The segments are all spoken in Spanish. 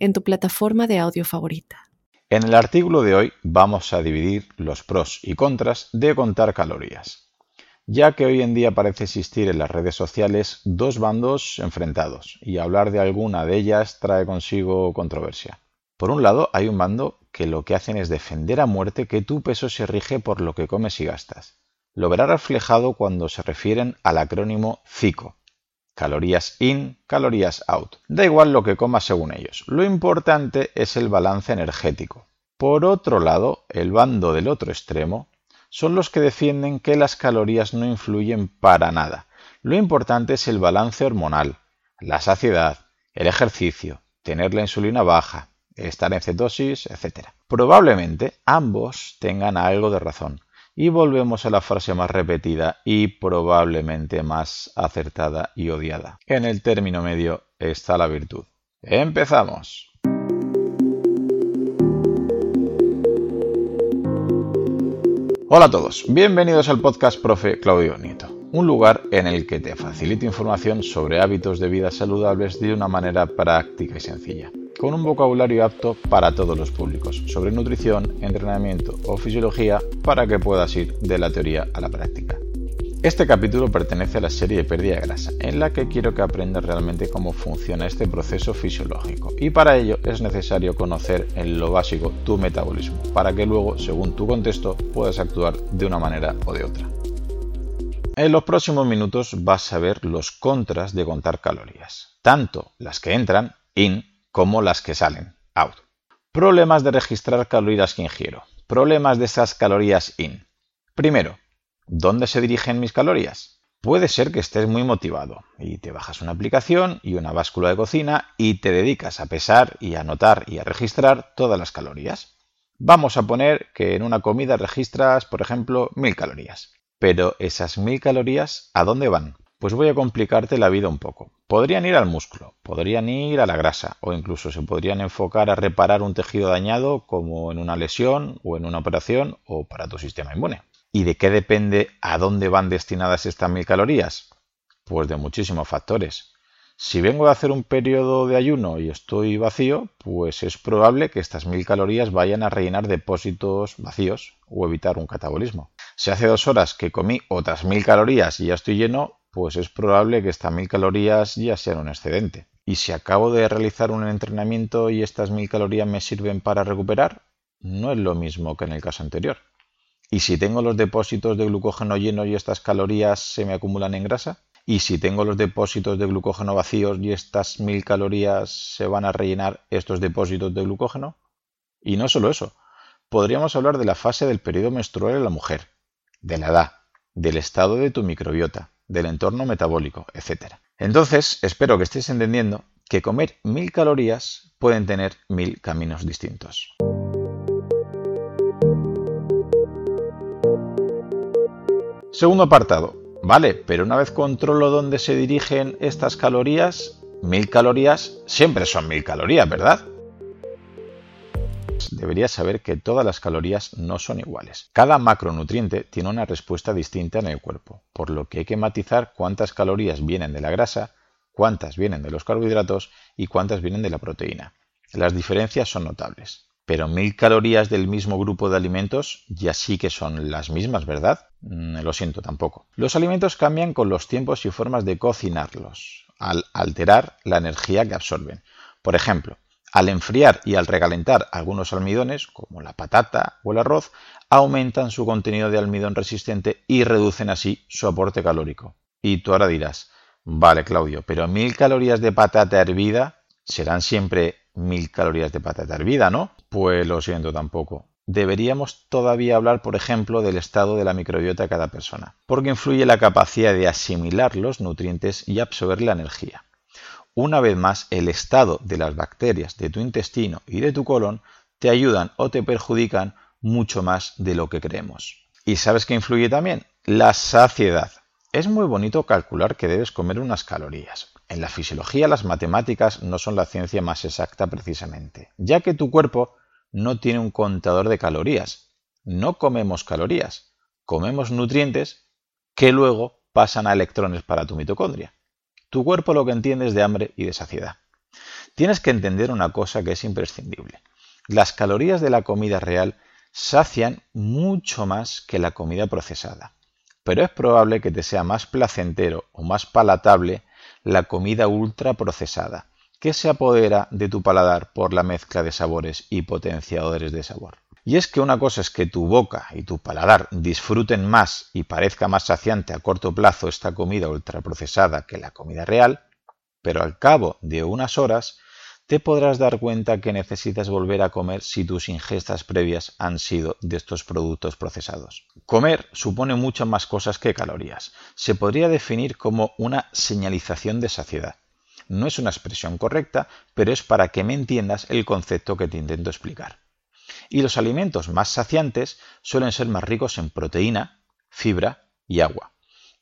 en tu plataforma de audio favorita. En el artículo de hoy vamos a dividir los pros y contras de contar calorías, ya que hoy en día parece existir en las redes sociales dos bandos enfrentados y hablar de alguna de ellas trae consigo controversia. Por un lado, hay un bando que lo que hacen es defender a muerte que tu peso se rige por lo que comes y gastas. Lo verá reflejado cuando se refieren al acrónimo CICO, Calorías in, calorías out. Da igual lo que comas según ellos. Lo importante es el balance energético. Por otro lado, el bando del otro extremo son los que defienden que las calorías no influyen para nada. Lo importante es el balance hormonal, la saciedad, el ejercicio, tener la insulina baja, estar en cetosis, etc. Probablemente ambos tengan algo de razón, y volvemos a la frase más repetida y probablemente más acertada y odiada. En el término medio está la virtud. ¡Empezamos! Hola a todos, bienvenidos al podcast Profe Claudio Nieto, un lugar en el que te facilito información sobre hábitos de vida saludables de una manera práctica y sencilla con un vocabulario apto para todos los públicos, sobre nutrición, entrenamiento o fisiología para que puedas ir de la teoría a la práctica. Este capítulo pertenece a la serie de pérdida de grasa, en la que quiero que aprendas realmente cómo funciona este proceso fisiológico y para ello es necesario conocer en lo básico tu metabolismo, para que luego, según tu contexto, puedas actuar de una manera o de otra. En los próximos minutos vas a ver los contras de contar calorías, tanto las que entran, in, como las que salen, out. Problemas de registrar calorías que ingiero. Problemas de esas calorías in. Primero, ¿dónde se dirigen mis calorías? Puede ser que estés muy motivado y te bajas una aplicación y una báscula de cocina y te dedicas a pesar y a anotar y a registrar todas las calorías. Vamos a poner que en una comida registras, por ejemplo, mil calorías. Pero esas mil calorías, ¿a dónde van? Pues voy a complicarte la vida un poco. Podrían ir al músculo, podrían ir a la grasa o incluso se podrían enfocar a reparar un tejido dañado como en una lesión o en una operación o para tu sistema inmune. ¿Y de qué depende a dónde van destinadas estas mil calorías? Pues de muchísimos factores. Si vengo a hacer un periodo de ayuno y estoy vacío, pues es probable que estas mil calorías vayan a rellenar depósitos vacíos o evitar un catabolismo. Si hace dos horas que comí otras mil calorías y ya estoy lleno, pues es probable que estas mil calorías ya sean un excedente. Y si acabo de realizar un entrenamiento y estas mil calorías me sirven para recuperar, no es lo mismo que en el caso anterior. Y si tengo los depósitos de glucógeno llenos y estas calorías se me acumulan en grasa, y si tengo los depósitos de glucógeno vacíos y estas mil calorías se van a rellenar estos depósitos de glucógeno. Y no solo eso, podríamos hablar de la fase del periodo menstrual en la mujer, de la edad, del estado de tu microbiota, del entorno metabólico, etc. Entonces, espero que estéis entendiendo que comer mil calorías pueden tener mil caminos distintos. Segundo apartado. Vale, pero una vez controlo dónde se dirigen estas calorías, mil calorías siempre son mil calorías, ¿verdad? Deberías saber que todas las calorías no son iguales. Cada macronutriente tiene una respuesta distinta en el cuerpo, por lo que hay que matizar cuántas calorías vienen de la grasa, cuántas vienen de los carbohidratos y cuántas vienen de la proteína. Las diferencias son notables. Pero mil calorías del mismo grupo de alimentos ya sí que son las mismas, ¿verdad? Mm, lo siento tampoco. Los alimentos cambian con los tiempos y formas de cocinarlos, al alterar la energía que absorben. Por ejemplo, al enfriar y al recalentar algunos almidones, como la patata o el arroz, aumentan su contenido de almidón resistente y reducen así su aporte calórico. Y tú ahora dirás, vale Claudio, pero mil calorías de patata hervida serán siempre mil calorías de patata hervida, ¿no? Pues lo siento tampoco. Deberíamos todavía hablar, por ejemplo, del estado de la microbiota de cada persona, porque influye la capacidad de asimilar los nutrientes y absorber la energía. Una vez más, el estado de las bacterias de tu intestino y de tu colon te ayudan o te perjudican mucho más de lo que creemos. ¿Y sabes qué influye también? La saciedad. Es muy bonito calcular que debes comer unas calorías. En la fisiología las matemáticas no son la ciencia más exacta precisamente, ya que tu cuerpo no tiene un contador de calorías. No comemos calorías, comemos nutrientes que luego pasan a electrones para tu mitocondria. Tu cuerpo lo que entiende es de hambre y de saciedad. Tienes que entender una cosa que es imprescindible. Las calorías de la comida real sacian mucho más que la comida procesada, pero es probable que te sea más placentero o más palatable la comida ultraprocesada, que se apodera de tu paladar por la mezcla de sabores y potenciadores de sabor. Y es que una cosa es que tu boca y tu paladar disfruten más y parezca más saciante a corto plazo esta comida ultraprocesada que la comida real, pero al cabo de unas horas te podrás dar cuenta que necesitas volver a comer si tus ingestas previas han sido de estos productos procesados. Comer supone muchas más cosas que calorías. Se podría definir como una señalización de saciedad. No es una expresión correcta, pero es para que me entiendas el concepto que te intento explicar y los alimentos más saciantes suelen ser más ricos en proteína, fibra y agua.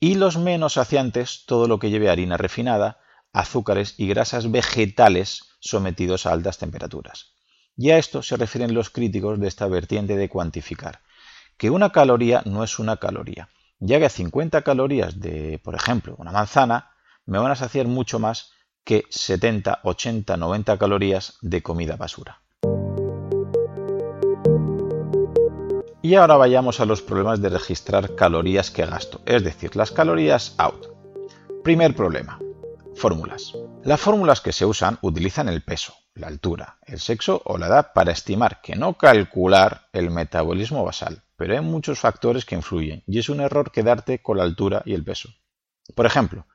Y los menos saciantes todo lo que lleve harina refinada, azúcares y grasas vegetales sometidos a altas temperaturas. Y a esto se refieren los críticos de esta vertiente de cuantificar, que una caloría no es una caloría, ya que 50 calorías de, por ejemplo, una manzana me van a saciar mucho más que 70, 80, 90 calorías de comida basura. Y ahora vayamos a los problemas de registrar calorías que gasto, es decir, las calorías out. Primer problema. Fórmulas. Las fórmulas que se usan utilizan el peso, la altura, el sexo o la edad para estimar, que no calcular el metabolismo basal, pero hay muchos factores que influyen y es un error quedarte con la altura y el peso. Por ejemplo,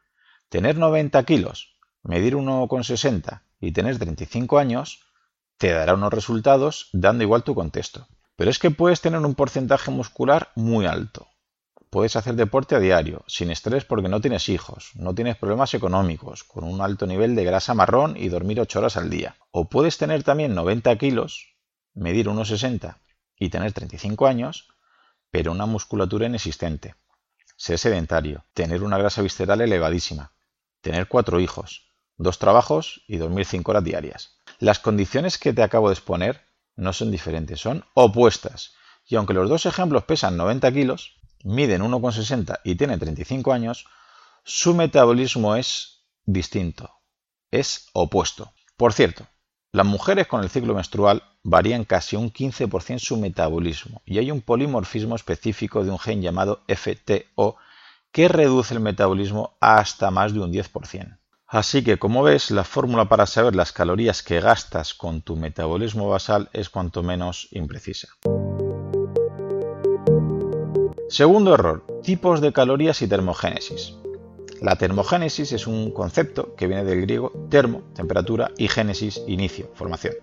tener 90 kilos, medir 1,60 y tener 35 años te dará unos resultados dando igual tu contexto. Pero es que puedes tener un porcentaje muscular muy alto. Puedes hacer deporte a diario, sin estrés porque no tienes hijos, no tienes problemas económicos, con un alto nivel de grasa marrón y dormir 8 horas al día. O puedes tener también 90 kilos, medir 1,60 y tener 35 años, pero una musculatura inexistente. Ser sedentario, tener una grasa visceral elevadísima, tener cuatro hijos, dos trabajos y dormir 5 horas diarias. Las condiciones que te acabo de exponer no son diferentes, son opuestas. Y aunque los dos ejemplos pesan 90 kilos, miden 1,60 y tienen 35 años, su metabolismo es distinto, es opuesto. Por cierto, las mujeres con el ciclo menstrual varían casi un 15% su metabolismo y hay un polimorfismo específico de un gen llamado FTO que reduce el metabolismo hasta más de un 10%. Así que como ves, la fórmula para saber las calorías que gastas con tu metabolismo basal es cuanto menos imprecisa. Segundo error, tipos de calorías y termogénesis. La termogénesis es un concepto que viene del griego termo, temperatura, y génesis, inicio, formación.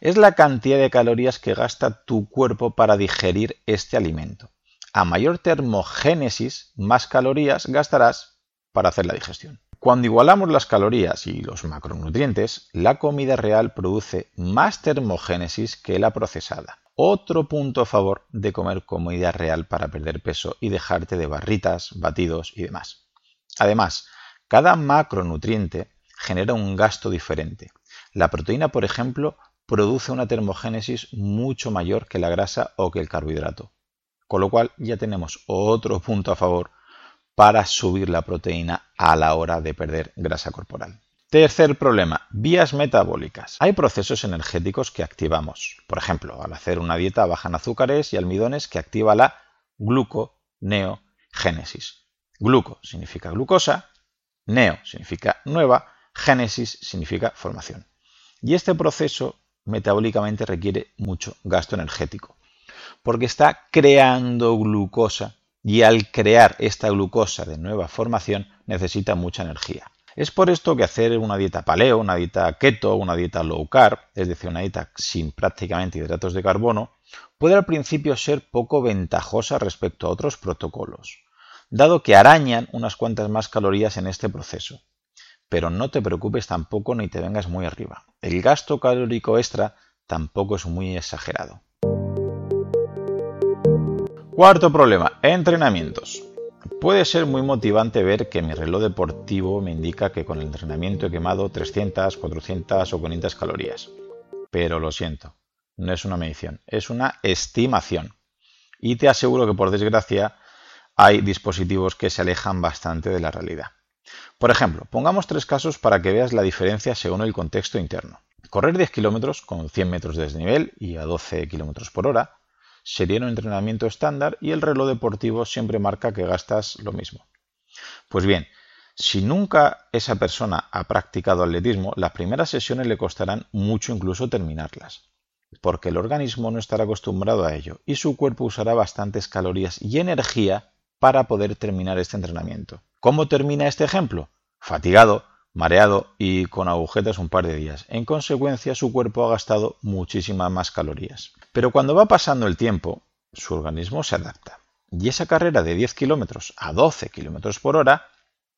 Es la cantidad de calorías que gasta tu cuerpo para digerir este alimento. A mayor termogénesis, más calorías gastarás para hacer la digestión. Cuando igualamos las calorías y los macronutrientes, la comida real produce más termogénesis que la procesada. Otro punto a favor de comer comida real para perder peso y dejarte de barritas, batidos y demás. Además, cada macronutriente genera un gasto diferente. La proteína, por ejemplo, produce una termogénesis mucho mayor que la grasa o que el carbohidrato. Con lo cual ya tenemos otro punto a favor para subir la proteína a la hora de perder grasa corporal. Tercer problema, vías metabólicas. Hay procesos energéticos que activamos. Por ejemplo, al hacer una dieta baja en azúcares y almidones que activa la gluconeogénesis. Gluco significa glucosa, neo significa nueva, génesis significa formación. Y este proceso metabólicamente requiere mucho gasto energético, porque está creando glucosa y al crear esta glucosa de nueva formación necesita mucha energía. Es por esto que hacer una dieta paleo, una dieta keto, una dieta low carb, es decir, una dieta sin prácticamente hidratos de carbono, puede al principio ser poco ventajosa respecto a otros protocolos, dado que arañan unas cuantas más calorías en este proceso. pero no te preocupes tampoco ni te vengas muy arriba. El gasto calórico extra tampoco es muy exagerado. Cuarto problema, entrenamientos. Puede ser muy motivante ver que mi reloj deportivo me indica que con el entrenamiento he quemado 300, 400 o 500 calorías. Pero lo siento, no es una medición, es una estimación. Y te aseguro que por desgracia hay dispositivos que se alejan bastante de la realidad. Por ejemplo, pongamos tres casos para que veas la diferencia según el contexto interno. Correr 10 kilómetros con 100 metros de desnivel y a 12 kilómetros por hora sería un entrenamiento estándar y el reloj deportivo siempre marca que gastas lo mismo. Pues bien, si nunca esa persona ha practicado atletismo, las primeras sesiones le costarán mucho incluso terminarlas, porque el organismo no estará acostumbrado a ello y su cuerpo usará bastantes calorías y energía para poder terminar este entrenamiento. ¿Cómo termina este ejemplo? Fatigado, mareado y con agujetas un par de días. En consecuencia, su cuerpo ha gastado muchísimas más calorías. Pero cuando va pasando el tiempo, su organismo se adapta. Y esa carrera de 10 kilómetros a 12 kilómetros por hora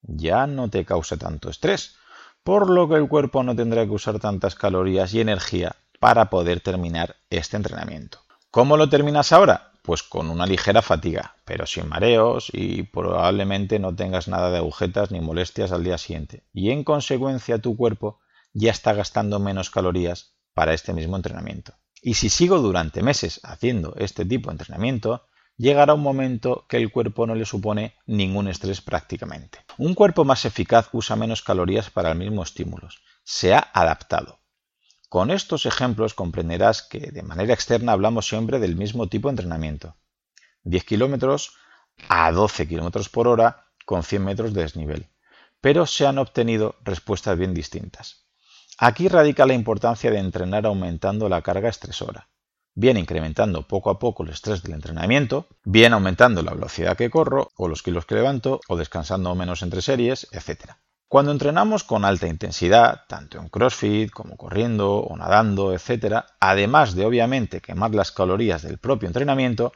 ya no te causa tanto estrés, por lo que el cuerpo no tendrá que usar tantas calorías y energía para poder terminar este entrenamiento. ¿Cómo lo terminas ahora? Pues con una ligera fatiga, pero sin mareos y probablemente no tengas nada de agujetas ni molestias al día siguiente. Y en consecuencia tu cuerpo ya está gastando menos calorías para este mismo entrenamiento. Y si sigo durante meses haciendo este tipo de entrenamiento, llegará un momento que el cuerpo no le supone ningún estrés prácticamente. Un cuerpo más eficaz usa menos calorías para el mismo estímulo. Se ha adaptado. Con estos ejemplos comprenderás que de manera externa hablamos siempre del mismo tipo de entrenamiento. 10 kilómetros a 12 kilómetros por hora con 100 metros de desnivel. Pero se han obtenido respuestas bien distintas. Aquí radica la importancia de entrenar aumentando la carga estresora, bien incrementando poco a poco el estrés del entrenamiento, bien aumentando la velocidad que corro, o los kilos que levanto, o descansando menos entre series, etc. Cuando entrenamos con alta intensidad, tanto en CrossFit como corriendo o nadando, etc., además de obviamente quemar las calorías del propio entrenamiento,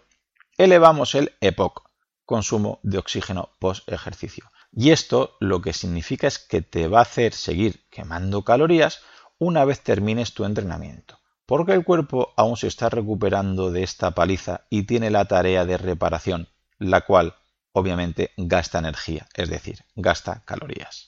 elevamos el EPOC, consumo de oxígeno post ejercicio. Y esto lo que significa es que te va a hacer seguir quemando calorías una vez termines tu entrenamiento, porque el cuerpo aún se está recuperando de esta paliza y tiene la tarea de reparación, la cual obviamente gasta energía, es decir, gasta calorías.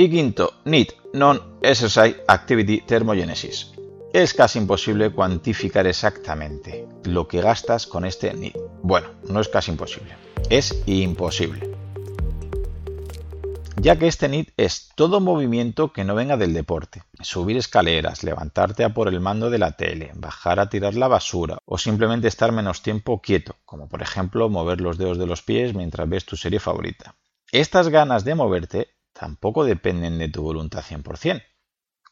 Y quinto, NEAT, Non-Exercise Activity Thermogenesis. Es casi imposible cuantificar exactamente lo que gastas con este NEAT. Bueno, no es casi imposible, es imposible ya que este NIT es todo movimiento que no venga del deporte. Subir escaleras, levantarte a por el mando de la tele, bajar a tirar la basura o simplemente estar menos tiempo quieto, como por ejemplo mover los dedos de los pies mientras ves tu serie favorita. Estas ganas de moverte tampoco dependen de tu voluntad 100%,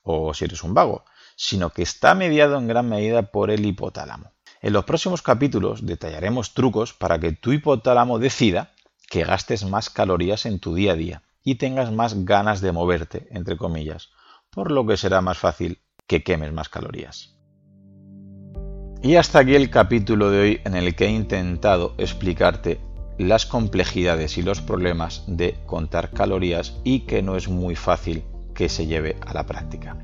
o si eres un vago, sino que está mediado en gran medida por el hipotálamo. En los próximos capítulos detallaremos trucos para que tu hipotálamo decida que gastes más calorías en tu día a día y tengas más ganas de moverte, entre comillas, por lo que será más fácil que quemes más calorías. Y hasta aquí el capítulo de hoy en el que he intentado explicarte las complejidades y los problemas de contar calorías y que no es muy fácil que se lleve a la práctica.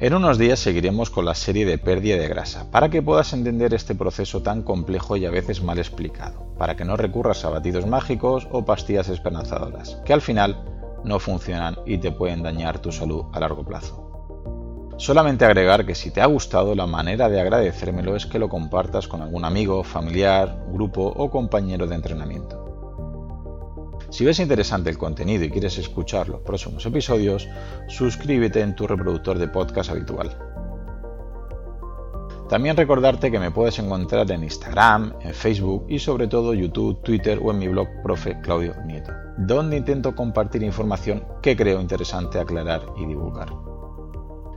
En unos días seguiremos con la serie de pérdida de grasa, para que puedas entender este proceso tan complejo y a veces mal explicado, para que no recurras a batidos mágicos o pastillas esperanzadoras, que al final no funcionan y te pueden dañar tu salud a largo plazo. Solamente agregar que si te ha gustado, la manera de agradecérmelo es que lo compartas con algún amigo, familiar, grupo o compañero de entrenamiento. Si ves interesante el contenido y quieres escuchar los próximos episodios, suscríbete en tu reproductor de podcast habitual. También recordarte que me puedes encontrar en Instagram, en Facebook y sobre todo YouTube, Twitter o en mi blog Profe Claudio Nieto, donde intento compartir información que creo interesante aclarar y divulgar.